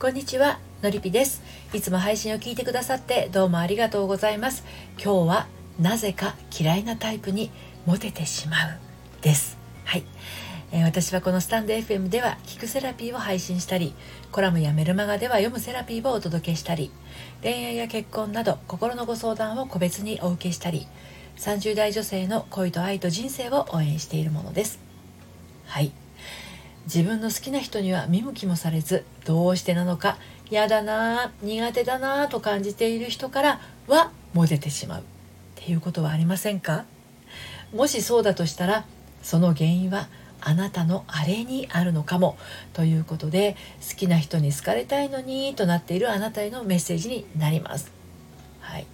こんにちはのりぴです。いつも配信を聞いてくださってどうもありがとうございます。今日はなぜか嫌いなタイプにモテてしまうです。はい、えー、私はこのスタンド FM では聞くセラピーを配信したりコラムやメルマガでは読むセラピーをお届けしたり恋愛や結婚など心のご相談を個別にお受けしたり30代女性の恋と愛と人生を応援しているものです。はい。自分の好きな人には見向きもされずどうしてなのか嫌だな苦手だなと感じている人からはモテてしまう。っていうことはありませんか？もしそうだとしたらその原因はあなたのあれにあるのかも。ということで好きな人に好かれたいのにとなっているあなたへのメッセージになります。はい。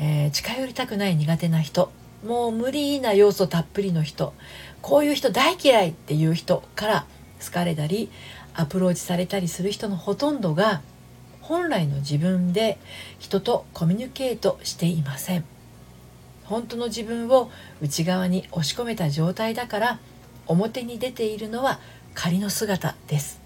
えー、近寄りたくない苦手な人もう無理な要素たっぷりの人こういう人大嫌いっていう人から好かれたりアプローチされたりする人のほとんどが本来の自分で人とコミュニケートしていません。本当の自分を内側に押し込めた状態だから表に出ているのは仮の姿です。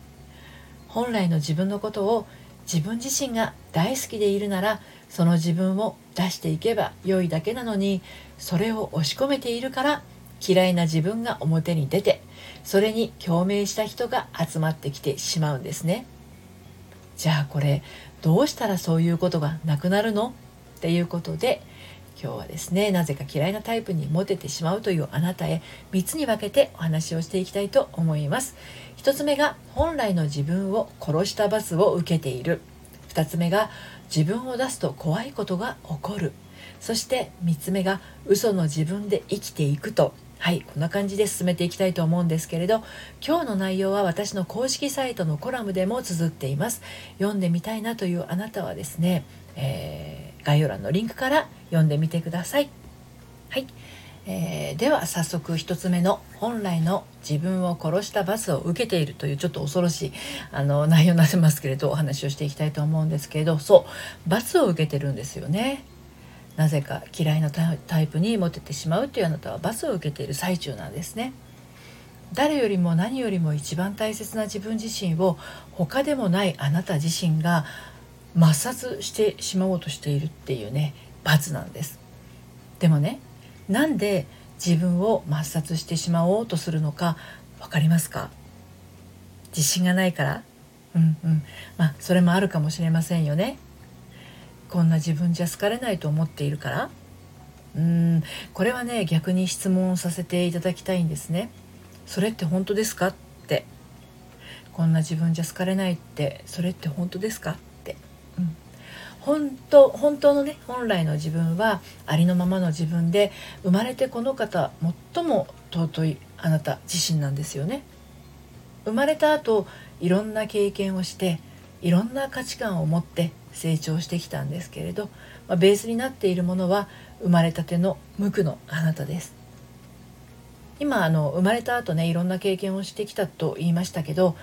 本来の自分のことを自分自身が大好きでいるならその自分を出していけば良いだけなのにそれを押し込めているから嫌いな自分が表に出てそれに共鳴した人が集まってきてしまうんですね。じゃあこれどうしたらそういうことがなくなるの？っていうことで今日はですねなぜか嫌いなタイプにモテてしまうというあなたへ3つに分けてお話をしていきたいと思います。1つ目が本来の自分を殺した罰を受けている。2つ目が自分を出すと怖いことが起こる。そして3つ目が嘘の自分で生きていくと。はいこんな感じで進めていきたいと思うんですけれど今日の内容は私の公式サイトのコラムでも綴っています。読んでみたいなというあなたはですね、えー、概要欄のリンクから読んでみてください。はい、えー、では早速1つ目の本来の自分を殺した罰を受けているというちょっと恐ろしいあの内容になってますけれどお話をしていきたいと思うんですけれどそう罰を受けてるんですよね。なぜか嫌いなタイプにモテてしまうというあなたは罰を受けている最中なんですね。誰よりも何よりも一番大切な自分自身を他でもないあなた自身が抹殺してしまおうとしているっていうね罰なんです。でもねなんで自分を抹殺してしまおうとするのか分かりますか？自信がないから？うんうんまあそれもあるかもしれませんよね。こんな自分じゃ好かれないと思っているから。うーんこれはね逆に質問をさせていただきたいんですね。それって本当ですかって。こんな自分じゃ好かれないって。それって本当ですかって、うん、本当本当のね本来の自分はありのままの自分で生まれてこの方最も尊いあなた自身なんですよね。生まれた後いろんな経験をしていろんな価値観を持って成長してきたんですけれど、まあ、ベースになっているものは生まれたての無垢のあなたです。今あの生まれた後ねいろんな経験をしてきたと言いましたけど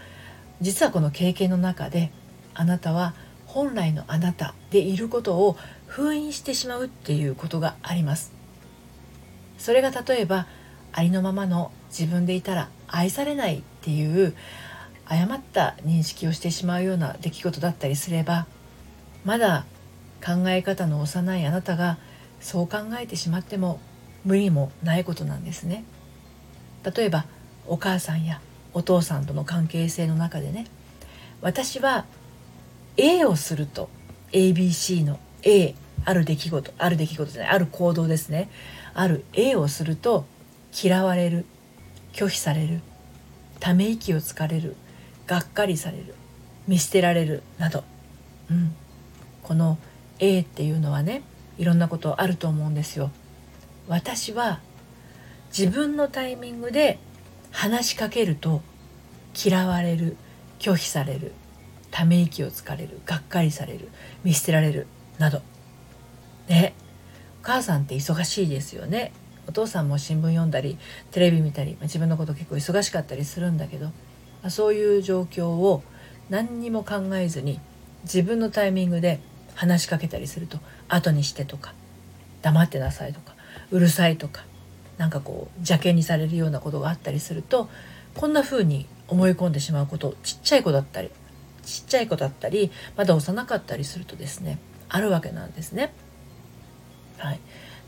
実はこの経験の中であなたは本来のあなたでいることを封印してしまうっていうことがあります。それが例えばありのままの自分でいたら愛されないっていう誤った認識をしてしまうような出来事だったりすればまだ考え方の幼いあなたがそう考えてしまっても無理もないことなんですね。例えばお母さんやお父さんとの関係性の中でね。私は A をすると ABC の A ある出来事ある出来事じゃないある行動ですね。ある A をすると嫌われる拒否されるため息をつかれるがっかりされる見捨てられるなど、うん、この A っていうのはねいろんなことあると思うんですよ。私は自分のタイミングで話しかけると嫌われる拒否されるため息をつかれるがっかりされる見捨てられるなど。ね。お母さんって忙しいですよね。お父さんも新聞読んだりテレビ見たり自分のこと結構忙しかったりするんだけどそういう状況を何にも考えずに自分のタイミングで話しかけたりすると後にしてとか黙ってなさいとかうるさいとかなんかこう邪険にされるようなことがあったりするとこんな風に思い込んでしまうことちっちゃい子だったりちっちゃい子だったりまだ幼かったりするとですねあるわけなんですね。はい、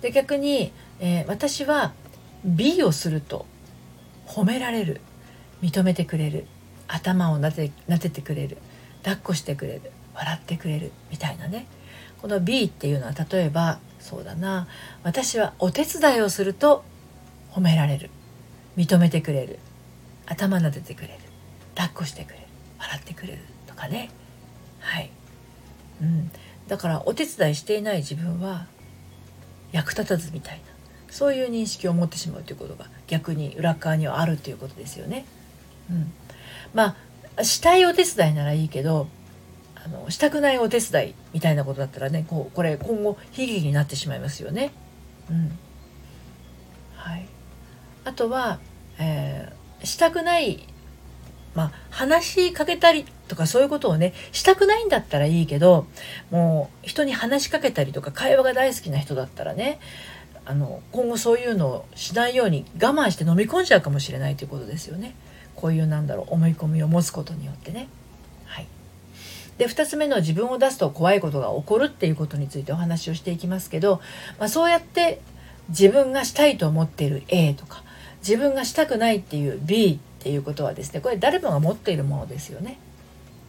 で逆に、えー、私は B をすると褒められる認めてくれる頭をなで撫でてくれる抱っこしてくれる笑ってくれるみたいなね。この B っていうのは例えばそうだな。私はお手伝いをすると褒められる。認めてくれる。頭撫でてくれる。抱っこしてくれる。笑ってくれるとかね。はい、うん、だからお手伝いしていない自分は役立たずみたいな。そういう認識を持ってしまうということが逆に裏側にはあるということですよね。うん、まあしたいお手伝いならいいけどあのしたくないお手伝いみたいなことだったらねこうこれ今後悲劇になってしまいますよね。うんはい、あとは、えー、したくないまあ、話しかけたりとかそういうことをねしたくないんだったらいいけどもう人に話しかけたりとか会話が大好きな人だったらねあの今後そういうのをしないように我慢して飲み込んじゃうかもしれないということですよね。こういうなんだろう思い込みを持つことによってね。で2つ目の自分を出すと怖いことが起こるっていうことについてお話をしていきますけど、まあ、そうやって自分がしたいと思っている A とか自分がしたくないっていう B っていうことはですねこれ誰もが持っているものですよね。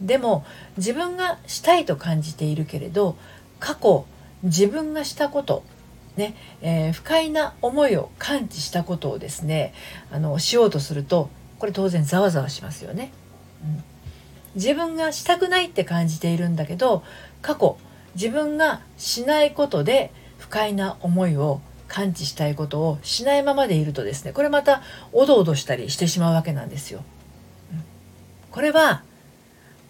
でも自分がしたいと感じているけれど過去自分がしたことねえー、不快な思いを感知したことをですねあのしようとするとこれ当然ざわざわしますよね、自分がしたくないって感じているんだけど過去自分がしないことで不快な思いを感知したいことをしないままでいるとですねこれまたおどおどしたりしてしまうわけなんですよ。これは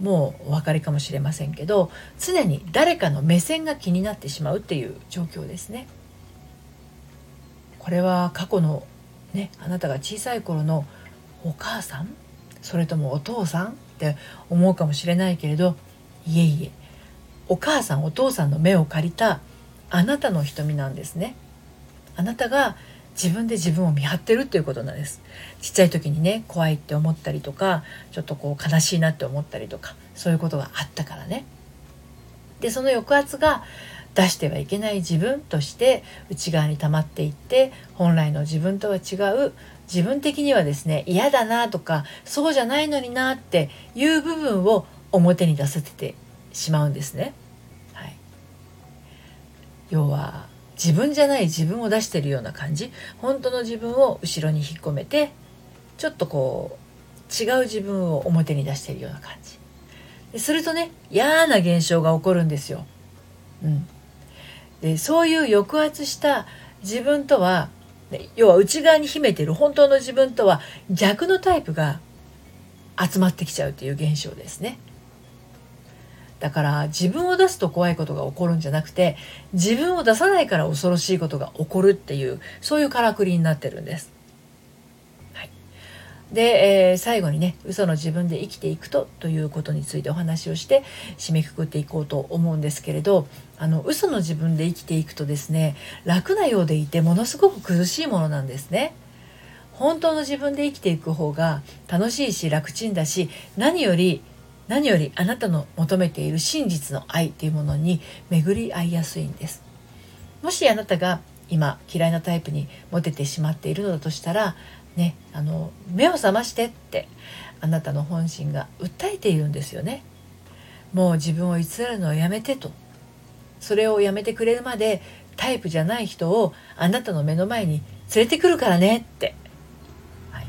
もうお分かりかもしれませんけど常に誰かの目線が気になってしまうっていう状況ですね。これは過去のねあなたが小さい頃のお母さんそれともお父さんって思うかもしれないけれどいえいえお母さんお父さんの目を借りたあなたの瞳なんですね。あなたが自分で自分を見張ってるっていうことなんです。ちっちゃい時にね怖いって思ったりとかちょっとこう悲しいなって思ったりとかそういうことがあったからね。でその抑圧が出してはいけない自分として内側に溜まっていって本来の自分とは違う自分的にはですね嫌だなとかそうじゃないのになっていう部分を表に出させてしまうんですね。はい、要は自分じゃない自分を出してるような感じ本当の自分を後ろに引っ込めてちょっとこう違う自分を表に出してるような感じでするとね嫌な現象が起こるんですよ。うん、でそういう抑圧した自分とは要は内側に秘めてる本当の自分とは逆のタイプが集まってきちゃうという現象ですね。だから自分を出すと怖いことが起こるんじゃなくて自分を出さないから恐ろしいことが起こるっていうそういうからくりになってるんです。で、えー、最後にね嘘の自分で生きていくとということについてお話をして締めくくっていこうと思うんですけれどあの嘘の自分で生きていくとですね楽なようでいてものすごく苦しいものなんですね。本当の自分で生きていく方が楽しいし楽ちんだし何より何よりあなたの求めている真実の愛というものに巡り合いやすいんです。もしあなたが今嫌いなタイプにモテてしまっているのだとしたらね、あの目を覚ましてってあなたの本心が訴えているんですよね。もう自分を偽るのをやめてと。それをやめてくれるまでタイプじゃない人をあなたの目の前に連れてくるからねって、はい、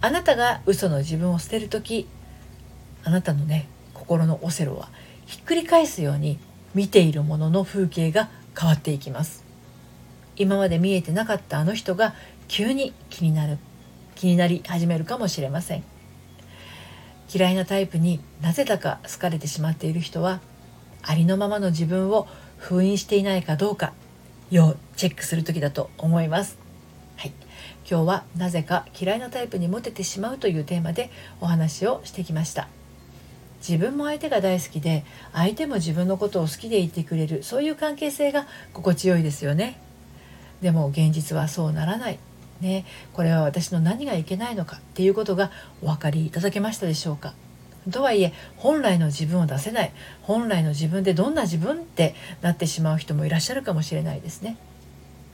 あなたが嘘の自分を捨てる時あなたのね心のオセロはひっくり返すように見ているものの風景が変わっていきます。今まで見えてなかったあの人が急に気になる気になり始めるかもしれません嫌いなタイプになぜだか好かれてしまっている人はありのままの自分を封印していないかどうか要チェックする時だと思います。はい、今日はなぜか嫌いなタイプにモテてしまうというテーマでお話をしてきました。自分も相手が大好きで相手も自分のことを好きでいてくれるそういう関係性が心地よいですよね。でも現実はそうならないね、これは私の何がいけないのかっていうことがお分かりいただけましたでしょうか？とはいえ本来の自分を出せない本来の自分でどんな自分ってなってしまう人もいらっしゃるかもしれないですね。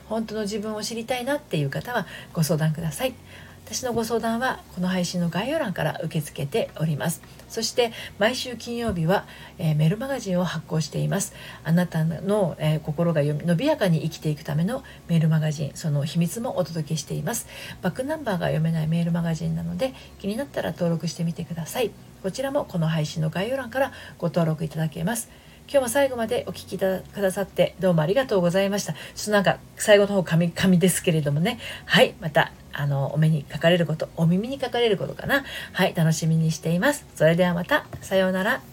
本当の自分を知りたいなっていう方はご相談ください。私のご相談はこの配信の概要欄から受け付けております。そして毎週金曜日は、えー、メルマガジンを発行しています。あなたの、えー、心が伸びやかに生きていくためのメールマガジンその秘密もお届けしています。バックナンバーが読めないメールマガジンなので気になったら登録してみてください。こちらもこの配信の概要欄からご登録いただけます。今日も最後までお聴きくださってどうもありがとうございました。ちょっとなんか最後の方紙紙ですけれどもね。はいまたあのお目にかかれることお耳にかかれることかな。はい楽しみにしています。それではまた。さようなら。